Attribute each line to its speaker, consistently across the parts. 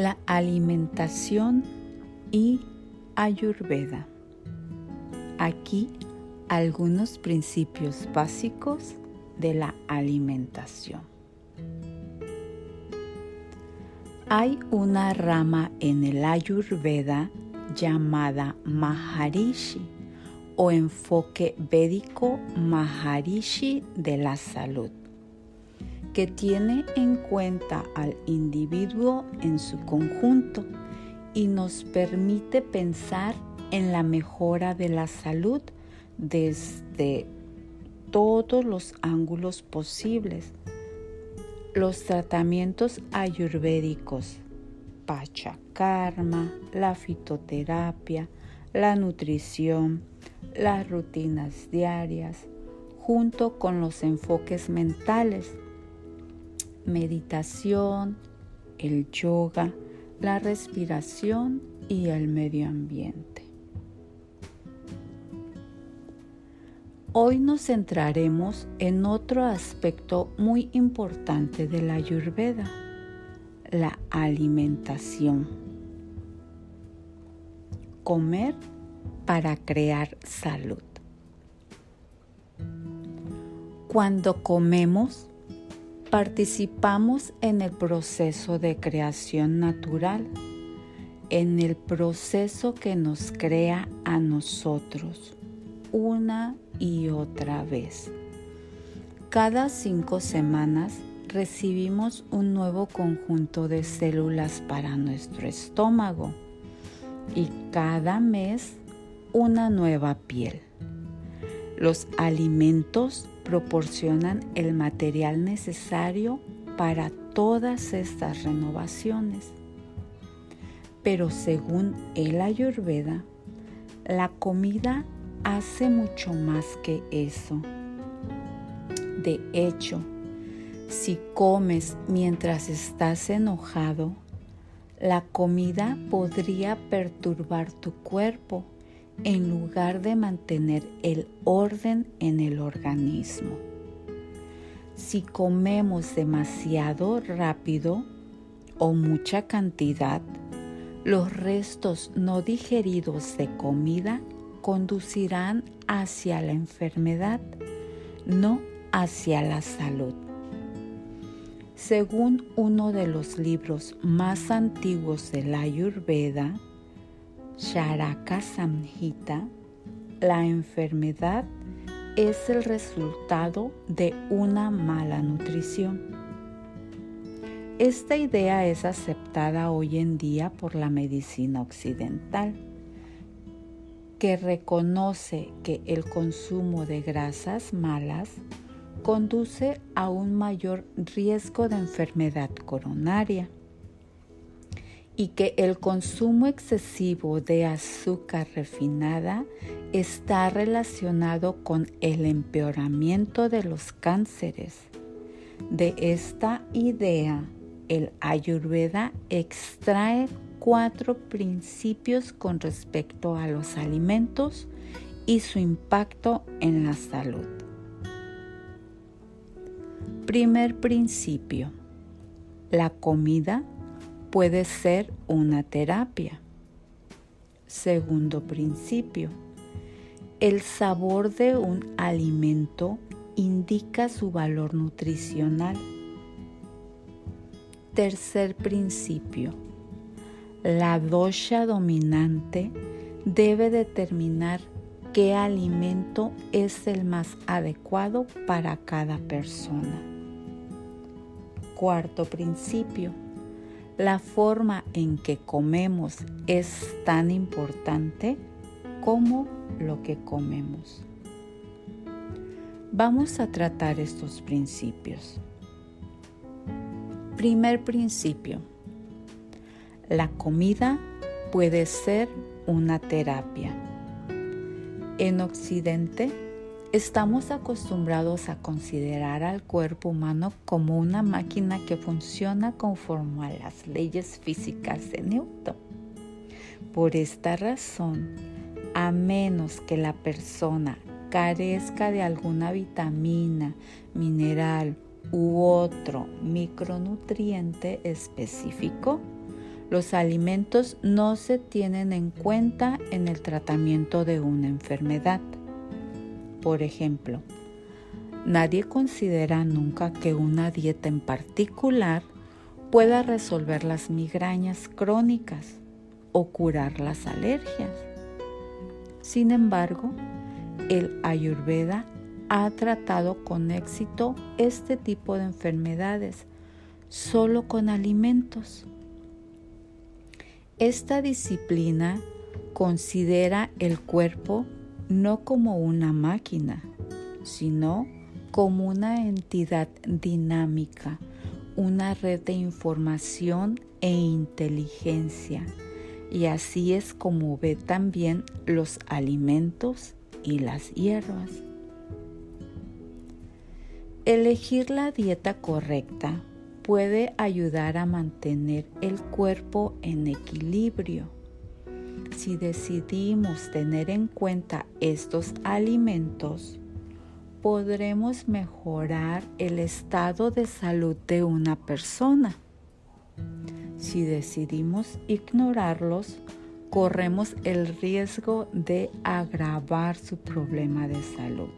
Speaker 1: la alimentación y Ayurveda. Aquí algunos principios básicos de la alimentación. Hay una rama en el Ayurveda llamada Maharishi o enfoque védico Maharishi de la salud, que tiene en cuenta al individuo en su conjunto y nos permite pensar en la mejora de la salud desde todos los ángulos posibles. Los tratamientos ayurvédicos, pachakarma, la fitoterapia, la nutrición, las rutinas diarias, junto con los enfoques mentales, meditación, el yoga, la respiración y el medio ambiente. Hoy nos centraremos en otro aspecto muy importante de la ayurveda, la alimentación. Comer para crear salud. Cuando comemos, participamos en el proceso de creación natural, en el proceso que nos crea a nosotros una y otra vez. Cada cinco semanas recibimos un nuevo conjunto de células para nuestro estómago y cada mes una nueva piel. Los alimentos proporcionan el material necesario para todas estas renovaciones. Pero según el Ayurveda, la comida hace mucho más que eso. De hecho, si comes mientras estás enojado, la comida podría perturbar tu cuerpo en lugar de mantener el orden en el organismo. Si comemos demasiado rápido o mucha cantidad, los restos no digeridos de comida conducirán hacia la enfermedad, no hacia la salud. Según uno de los libros más antiguos de la Ayurveda, Charaka Samhita, la enfermedad es el resultado de una mala nutrición. Esta idea es aceptada hoy en día por la medicina occidental, que reconoce que el consumo de grasas malas conduce a un mayor riesgo de enfermedad coronaria y que el consumo excesivo de azúcar refinada está relacionado con el empeoramiento de los cánceres. De esta idea, el ayurveda extrae cuatro principios con respecto a los alimentos y su impacto en la salud. Primer principio. La comida puede ser una terapia. Segundo principio. El sabor de un alimento indica su valor nutricional. Tercer principio. La dosha dominante debe determinar qué alimento es el más adecuado para cada persona. Cuarto principio la forma en que comemos es tan importante como lo que comemos. Vamos a tratar estos principios. Primer principio. La comida puede ser una terapia. En Occidente, Estamos acostumbrados a considerar al cuerpo humano como una máquina que funciona conforme a las leyes físicas de Newton. Por esta razón, a menos que la persona carezca de alguna vitamina, mineral u otro micronutriente específico, los alimentos no se tienen en cuenta en el tratamiento de una enfermedad. Por ejemplo, nadie considera nunca que una dieta en particular pueda resolver las migrañas crónicas o curar las alergias. Sin embargo, el ayurveda ha tratado con éxito este tipo de enfermedades solo con alimentos. Esta disciplina considera el cuerpo no como una máquina, sino como una entidad dinámica, una red de información e inteligencia. Y así es como ve también los alimentos y las hierbas. Elegir la dieta correcta puede ayudar a mantener el cuerpo en equilibrio. Si decidimos tener en cuenta estos alimentos, podremos mejorar el estado de salud de una persona. Si decidimos ignorarlos, corremos el riesgo de agravar su problema de salud.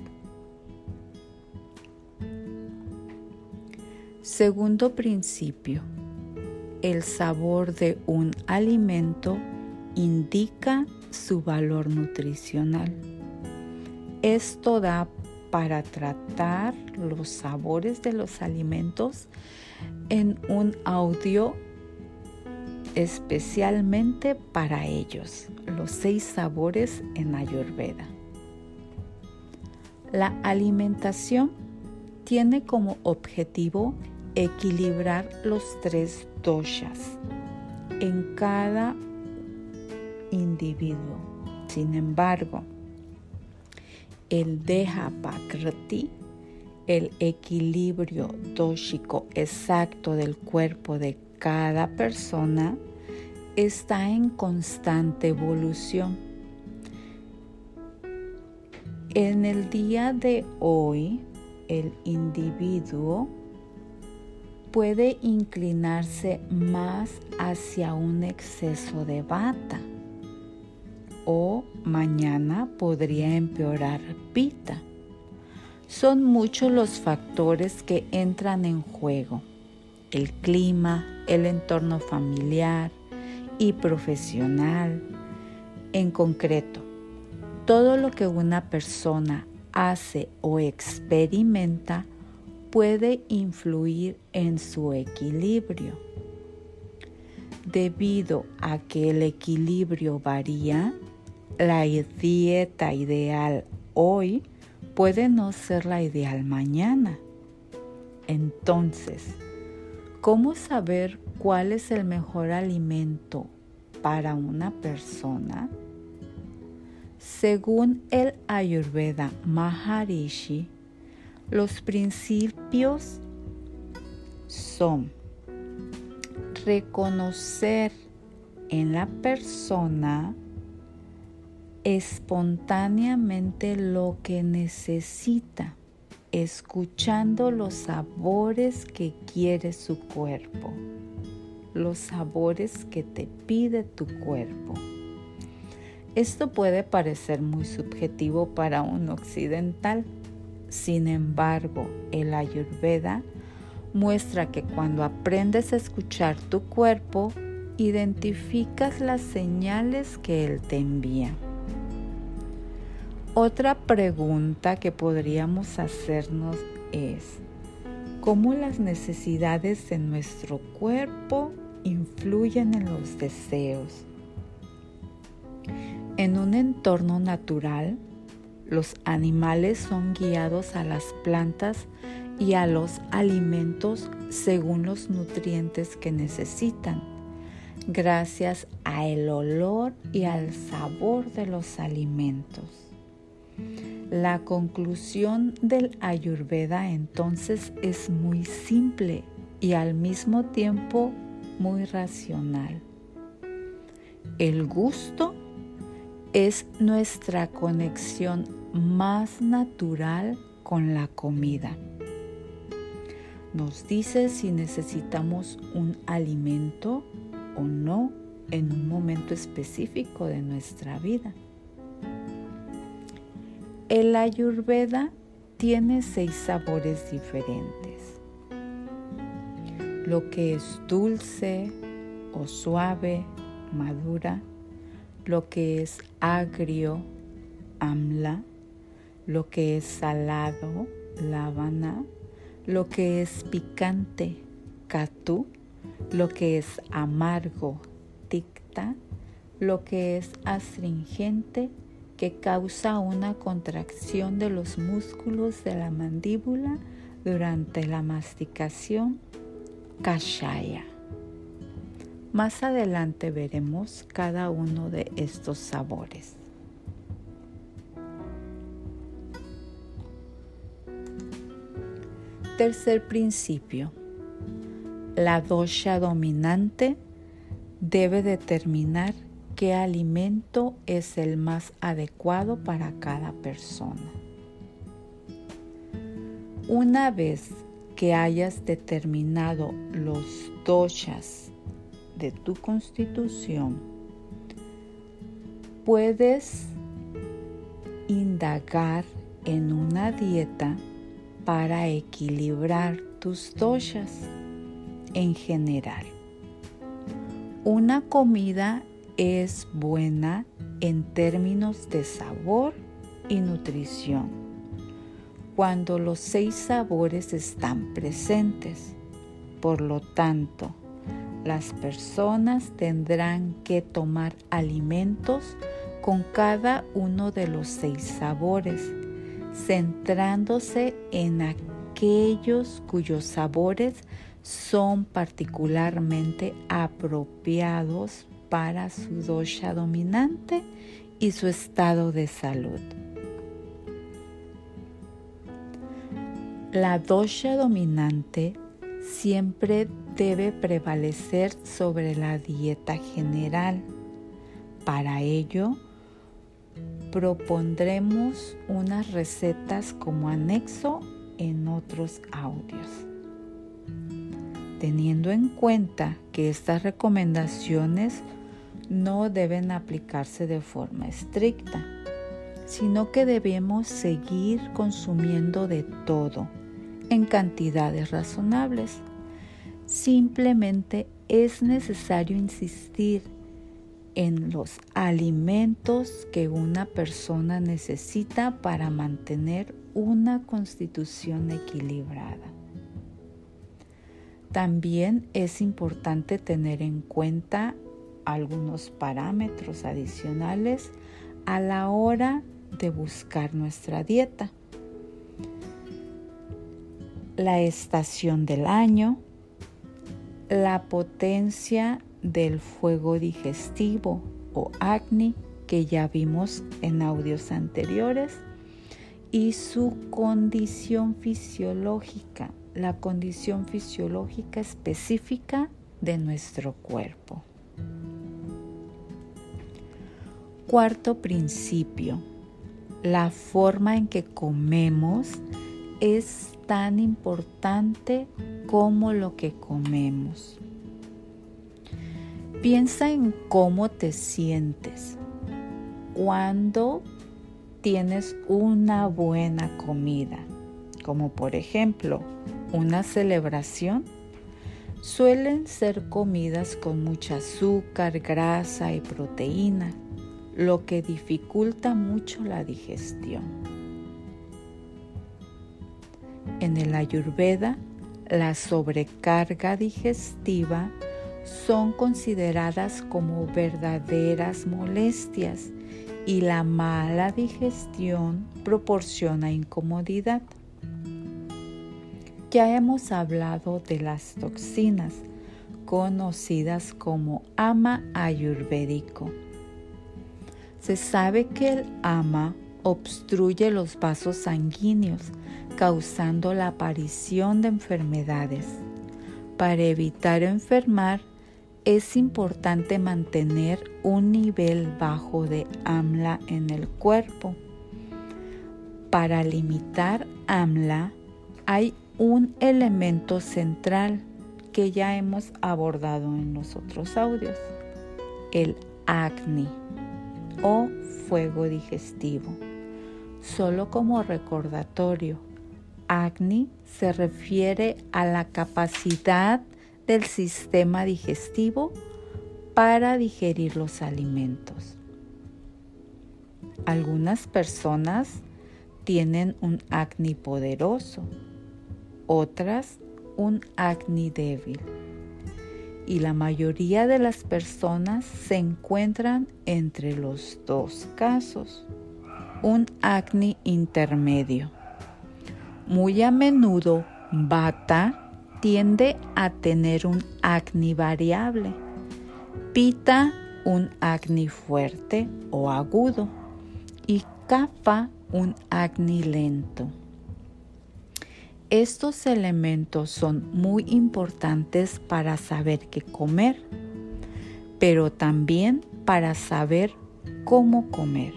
Speaker 1: Segundo principio. El sabor de un alimento indica su valor nutricional. Esto da para tratar los sabores de los alimentos en un audio especialmente para ellos, los seis sabores en Ayurveda. La alimentación tiene como objetivo equilibrar los tres doshas en cada individuo. Sin embargo, el Pakrati, el equilibrio dóxico exacto del cuerpo de cada persona, está en constante evolución. En el día de hoy, el individuo puede inclinarse más hacia un exceso de bata o mañana podría empeorar pita. Son muchos los factores que entran en juego. El clima, el entorno familiar y profesional. En concreto, todo lo que una persona hace o experimenta puede influir en su equilibrio. Debido a que el equilibrio varía, la dieta ideal hoy puede no ser la ideal mañana. Entonces, ¿cómo saber cuál es el mejor alimento para una persona? Según el Ayurveda Maharishi, los principios son reconocer en la persona espontáneamente lo que necesita, escuchando los sabores que quiere su cuerpo, los sabores que te pide tu cuerpo. Esto puede parecer muy subjetivo para un occidental, sin embargo, el ayurveda muestra que cuando aprendes a escuchar tu cuerpo, identificas las señales que él te envía. Otra pregunta que podríamos hacernos es, ¿cómo las necesidades de nuestro cuerpo influyen en los deseos? En un entorno natural, los animales son guiados a las plantas y a los alimentos según los nutrientes que necesitan, gracias a el olor y al sabor de los alimentos. La conclusión del ayurveda entonces es muy simple y al mismo tiempo muy racional. El gusto es nuestra conexión más natural con la comida. Nos dice si necesitamos un alimento o no en un momento específico de nuestra vida. El ayurveda tiene seis sabores diferentes. Lo que es dulce o suave, madura, lo que es agrio, amla, lo que es salado, lavana, lo que es picante, katu, lo que es amargo, ticta, lo que es astringente, que causa una contracción de los músculos de la mandíbula durante la masticación, kashaya. Más adelante veremos cada uno de estos sabores. Tercer principio. La dosha dominante debe determinar qué alimento es el más adecuado para cada persona. Una vez que hayas determinado los doshas de tu constitución, puedes indagar en una dieta para equilibrar tus doshas en general. Una comida es buena en términos de sabor y nutrición cuando los seis sabores están presentes. Por lo tanto, las personas tendrán que tomar alimentos con cada uno de los seis sabores, centrándose en aquellos cuyos sabores son particularmente apropiados para su dosha dominante y su estado de salud. La dosha dominante siempre debe prevalecer sobre la dieta general. Para ello, propondremos unas recetas como anexo en otros audios. Teniendo en cuenta que estas recomendaciones no deben aplicarse de forma estricta, sino que debemos seguir consumiendo de todo en cantidades razonables. Simplemente es necesario insistir en los alimentos que una persona necesita para mantener una constitución equilibrada. También es importante tener en cuenta algunos parámetros adicionales a la hora de buscar nuestra dieta la estación del año, la potencia del fuego digestivo o acne que ya vimos en audios anteriores y su condición fisiológica, la condición fisiológica específica de nuestro cuerpo. Cuarto principio, la forma en que comemos es tan importante como lo que comemos. Piensa en cómo te sientes cuando tienes una buena comida, como por ejemplo una celebración. Suelen ser comidas con mucha azúcar, grasa y proteína, lo que dificulta mucho la digestión. En el ayurveda, la sobrecarga digestiva son consideradas como verdaderas molestias y la mala digestión proporciona incomodidad. Ya hemos hablado de las toxinas, conocidas como ama ayurvédico. Se sabe que el ama obstruye los vasos sanguíneos, causando la aparición de enfermedades. Para evitar enfermar, es importante mantener un nivel bajo de AMLA en el cuerpo. Para limitar AMLA hay un elemento central, que ya hemos abordado en los otros audios, el acné o fuego digestivo. Solo como recordatorio, acné se refiere a la capacidad del sistema digestivo para digerir los alimentos. Algunas personas tienen un acné poderoso, otras un acné débil. Y la mayoría de las personas se encuentran entre los dos casos, un acné intermedio. Muy a menudo, Bata tiende a tener un acné variable, Pita un acné fuerte o agudo y Kapha un acné lento. Estos elementos son muy importantes para saber qué comer, pero también para saber cómo comer,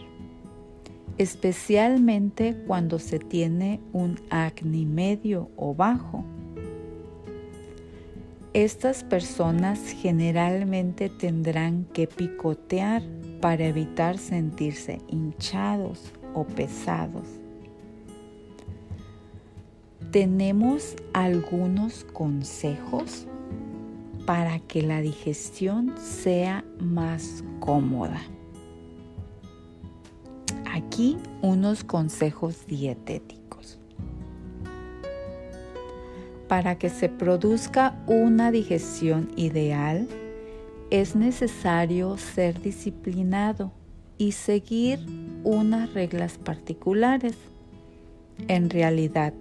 Speaker 1: especialmente cuando se tiene un acné medio o bajo. Estas personas generalmente tendrán que picotear para evitar sentirse hinchados o pesados tenemos algunos consejos para que la digestión sea más cómoda. Aquí unos consejos dietéticos. Para que se produzca una digestión ideal, es necesario ser disciplinado y seguir unas reglas particulares. En realidad,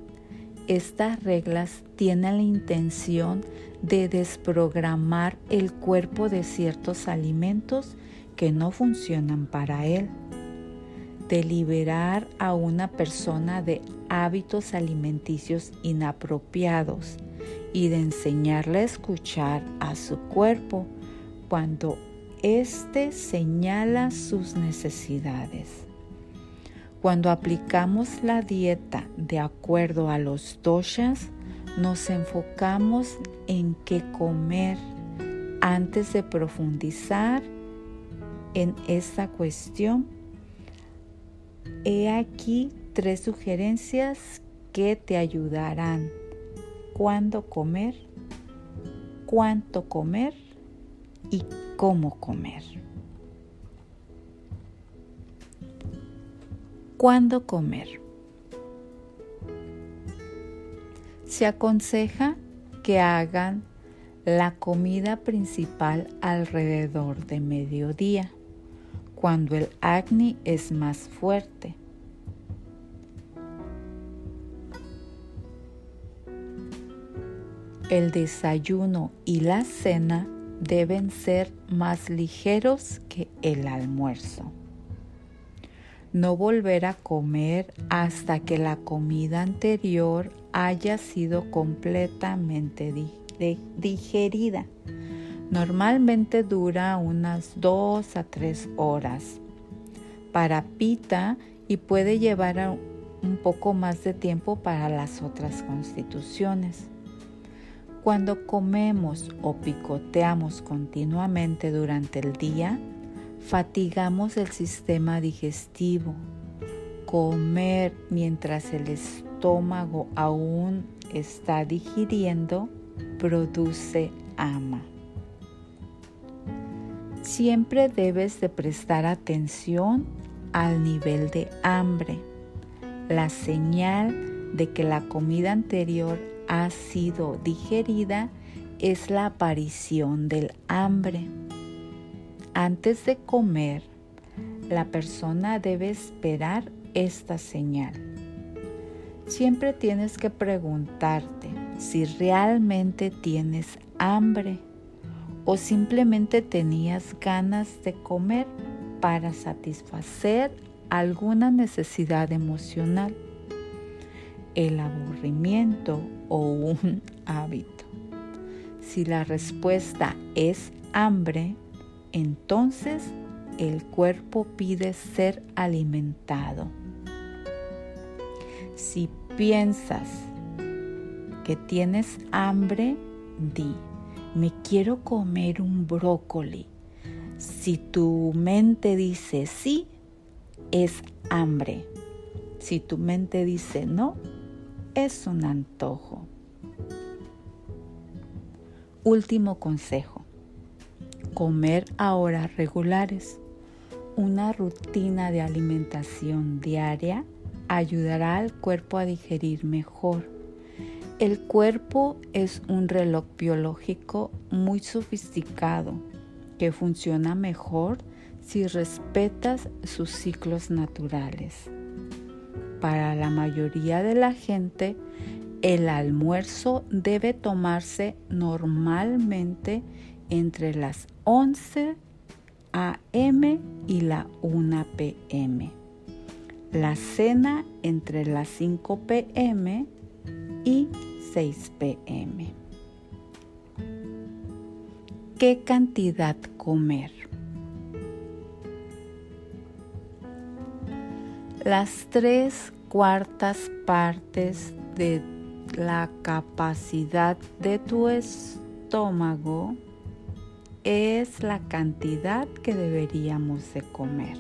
Speaker 1: estas reglas tienen la intención de desprogramar el cuerpo de ciertos alimentos que no funcionan para él, de liberar a una persona de hábitos alimenticios inapropiados y de enseñarle a escuchar a su cuerpo cuando éste señala sus necesidades. Cuando aplicamos la dieta de acuerdo a los doshas, nos enfocamos en qué comer antes de profundizar en esta cuestión. He aquí tres sugerencias que te ayudarán. Cuándo comer, cuánto comer y cómo comer. ¿Cuándo comer? Se aconseja que hagan la comida principal alrededor de mediodía, cuando el acné es más fuerte. El desayuno y la cena deben ser más ligeros que el almuerzo no volver a comer hasta que la comida anterior haya sido completamente digerida. Normalmente dura unas 2 a 3 horas para pita y puede llevar un poco más de tiempo para las otras constituciones. Cuando comemos o picoteamos continuamente durante el día, fatigamos el sistema digestivo. Comer mientras el estómago aún está digiriendo produce ama. Siempre debes de prestar atención al nivel de hambre, la señal de que la comida anterior ha sido digerida es la aparición del hambre. Antes de comer, la persona debe esperar esta señal. Siempre tienes que preguntarte si realmente tienes hambre o simplemente tenías ganas de comer para satisfacer alguna necesidad emocional, el aburrimiento o un hábito. Si la respuesta es hambre, entonces el cuerpo pide ser alimentado. Si piensas que tienes hambre, di, me quiero comer un brócoli. Si tu mente dice sí, es hambre. Si tu mente dice no, es un antojo. Último consejo. Comer a horas regulares. Una rutina de alimentación diaria ayudará al cuerpo a digerir mejor. El cuerpo es un reloj biológico muy sofisticado que funciona mejor si respetas sus ciclos naturales. Para la mayoría de la gente, el almuerzo debe tomarse normalmente entre las 11 a.m. y la 1 p.m. La cena entre las 5 p.m. y 6 p.m. ¿Qué cantidad comer? Las tres cuartas partes de la capacidad de tu estómago es la cantidad que deberíamos de comer.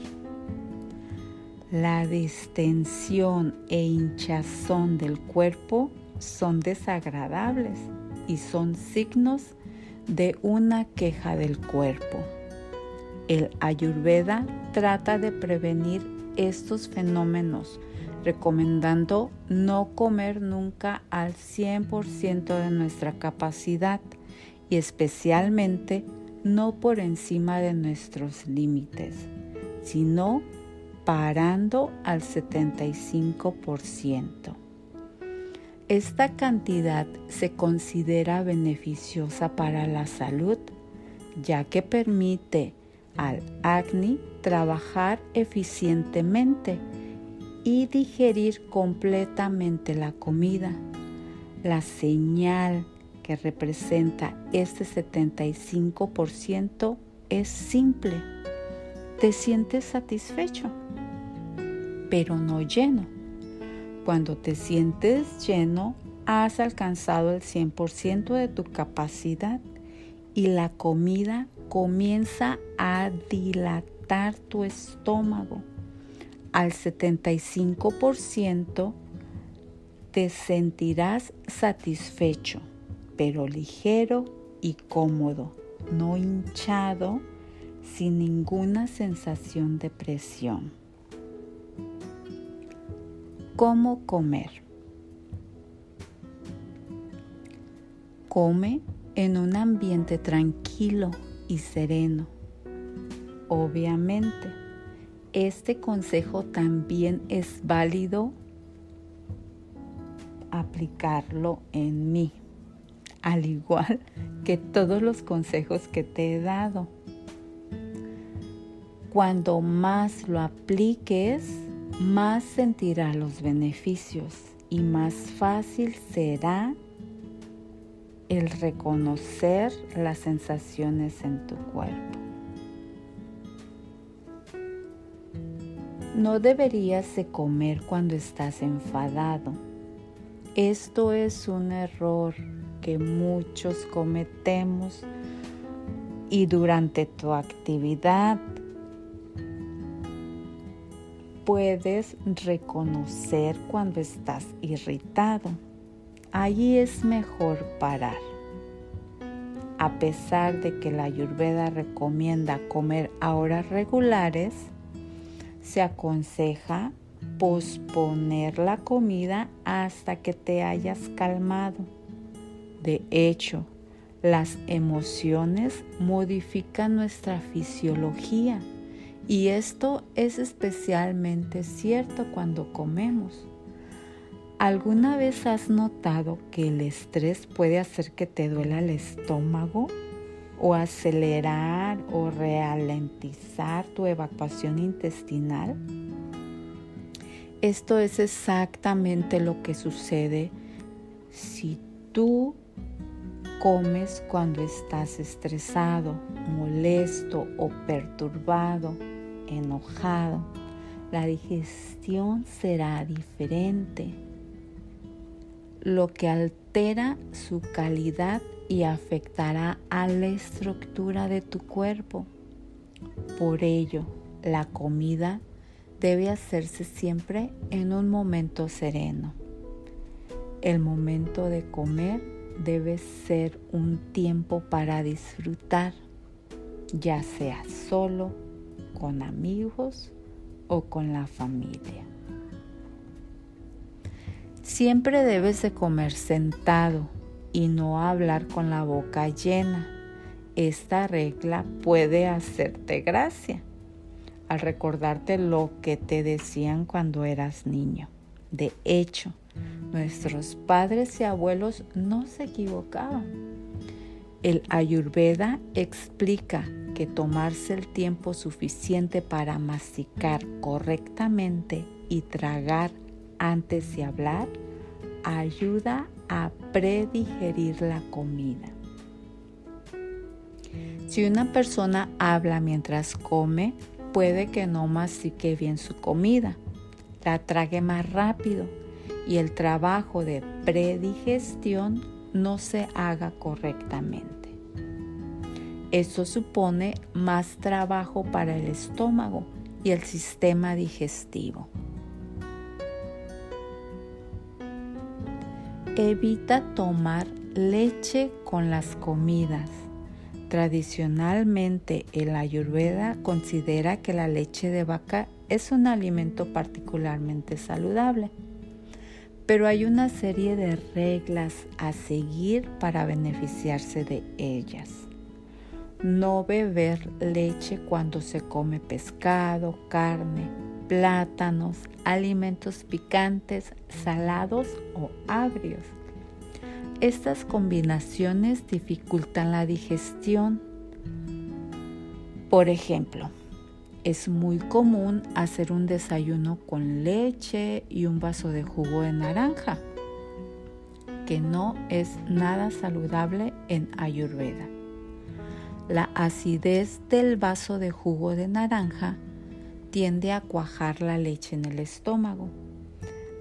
Speaker 1: La distensión e hinchazón del cuerpo son desagradables y son signos de una queja del cuerpo. El ayurveda trata de prevenir estos fenómenos recomendando no comer nunca al 100% de nuestra capacidad y especialmente no por encima de nuestros límites, sino parando al 75%. Esta cantidad se considera beneficiosa para la salud, ya que permite al acné trabajar eficientemente y digerir completamente la comida. La señal que representa este 75% es simple. Te sientes satisfecho, pero no lleno. Cuando te sientes lleno, has alcanzado el 100% de tu capacidad y la comida comienza a dilatar tu estómago. Al 75% te sentirás satisfecho pero ligero y cómodo, no hinchado, sin ninguna sensación de presión. ¿Cómo comer? Come en un ambiente tranquilo y sereno. Obviamente, este consejo también es válido aplicarlo en mí al igual que todos los consejos que te he dado. Cuando más lo apliques, más sentirás los beneficios y más fácil será el reconocer las sensaciones en tu cuerpo. No deberías de comer cuando estás enfadado. Esto es un error que muchos cometemos y durante tu actividad puedes reconocer cuando estás irritado. Allí es mejor parar. A pesar de que la ayurveda recomienda comer a horas regulares, se aconseja posponer la comida hasta que te hayas calmado. De hecho, las emociones modifican nuestra fisiología y esto es especialmente cierto cuando comemos. ¿Alguna vez has notado que el estrés puede hacer que te duela el estómago o acelerar o ralentizar tu evacuación intestinal? Esto es exactamente lo que sucede si tú comes cuando estás estresado, molesto o perturbado, enojado. La digestión será diferente. Lo que altera su calidad y afectará a la estructura de tu cuerpo. Por ello, la comida debe hacerse siempre en un momento sereno. El momento de comer debe ser un tiempo para disfrutar, ya sea solo, con amigos o con la familia. Siempre debes de comer sentado y no hablar con la boca llena. Esta regla puede hacerte gracia al recordarte lo que te decían cuando eras niño. De hecho, nuestros padres y abuelos no se equivocaban. El ayurveda explica que tomarse el tiempo suficiente para masticar correctamente y tragar antes de hablar ayuda a predigerir la comida. Si una persona habla mientras come, puede que no mastique bien su comida, la trague más rápido y el trabajo de predigestión no se haga correctamente. Esto supone más trabajo para el estómago y el sistema digestivo. Evita tomar leche con las comidas Tradicionalmente el ayurveda considera que la leche de vaca es un alimento particularmente saludable, pero hay una serie de reglas a seguir para beneficiarse de ellas. No beber leche cuando se come pescado, carne, plátanos, alimentos picantes, salados o agrios estas combinaciones dificultan la digestión. Por ejemplo, es muy común hacer un desayuno con leche y un vaso de jugo de naranja, que no es nada saludable en Ayurveda. La acidez del vaso de jugo de naranja tiende a cuajar la leche en el estómago,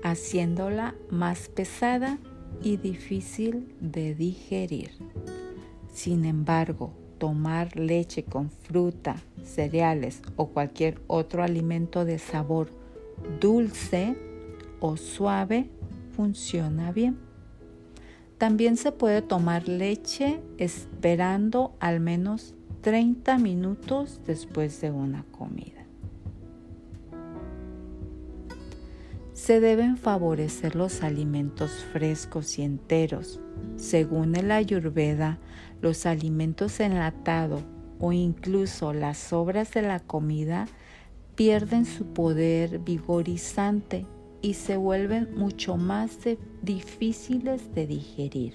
Speaker 1: haciéndola más pesada y difícil de digerir. Sin embargo, tomar leche con fruta, cereales o cualquier otro alimento de sabor dulce o suave funciona bien. También se puede tomar leche esperando al menos 30 minutos después de una comida. se deben favorecer los alimentos frescos y enteros. Según el ayurveda, los alimentos enlatados o incluso las sobras de la comida pierden su poder vigorizante y se vuelven mucho más difíciles de digerir.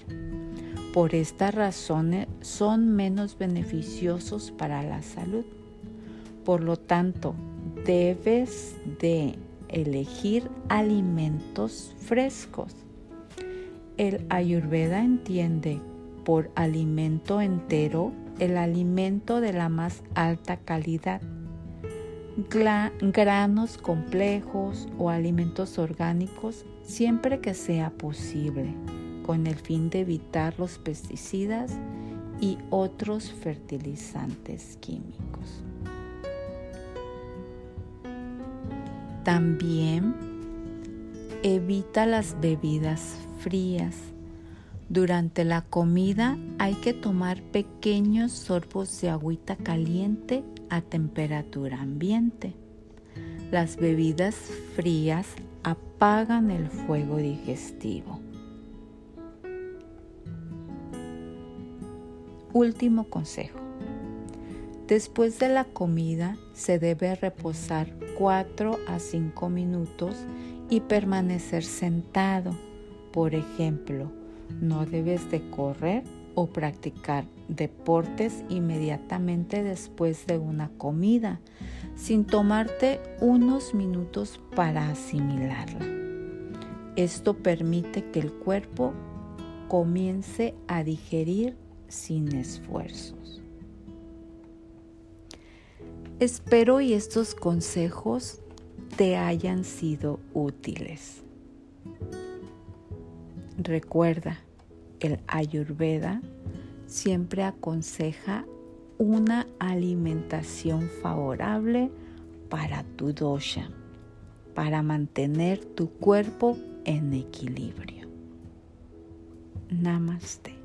Speaker 1: Por estas razones son menos beneficiosos para la salud. Por lo tanto, debes de elegir alimentos frescos. El ayurveda entiende por alimento entero el alimento de la más alta calidad. granos complejos o alimentos orgánicos siempre que sea posible, con el fin de evitar los pesticidas y otros fertilizantes químicos. También evita las bebidas frías. Durante la comida hay que tomar pequeños sorbos de agüita caliente a temperatura ambiente. Las bebidas frías apagan el fuego digestivo. Último consejo. Después de la comida se debe reposar 4 a 5 minutos y permanecer sentado. Por ejemplo, no debes de correr o practicar deportes inmediatamente después de una comida, sin tomarte unos minutos para asimilarla. Esto permite que el cuerpo comience a digerir sin esfuerzos. Espero y estos consejos te hayan sido útiles. Recuerda, el ayurveda siempre aconseja una alimentación favorable para tu dosha, para mantener tu cuerpo en equilibrio. Namaste.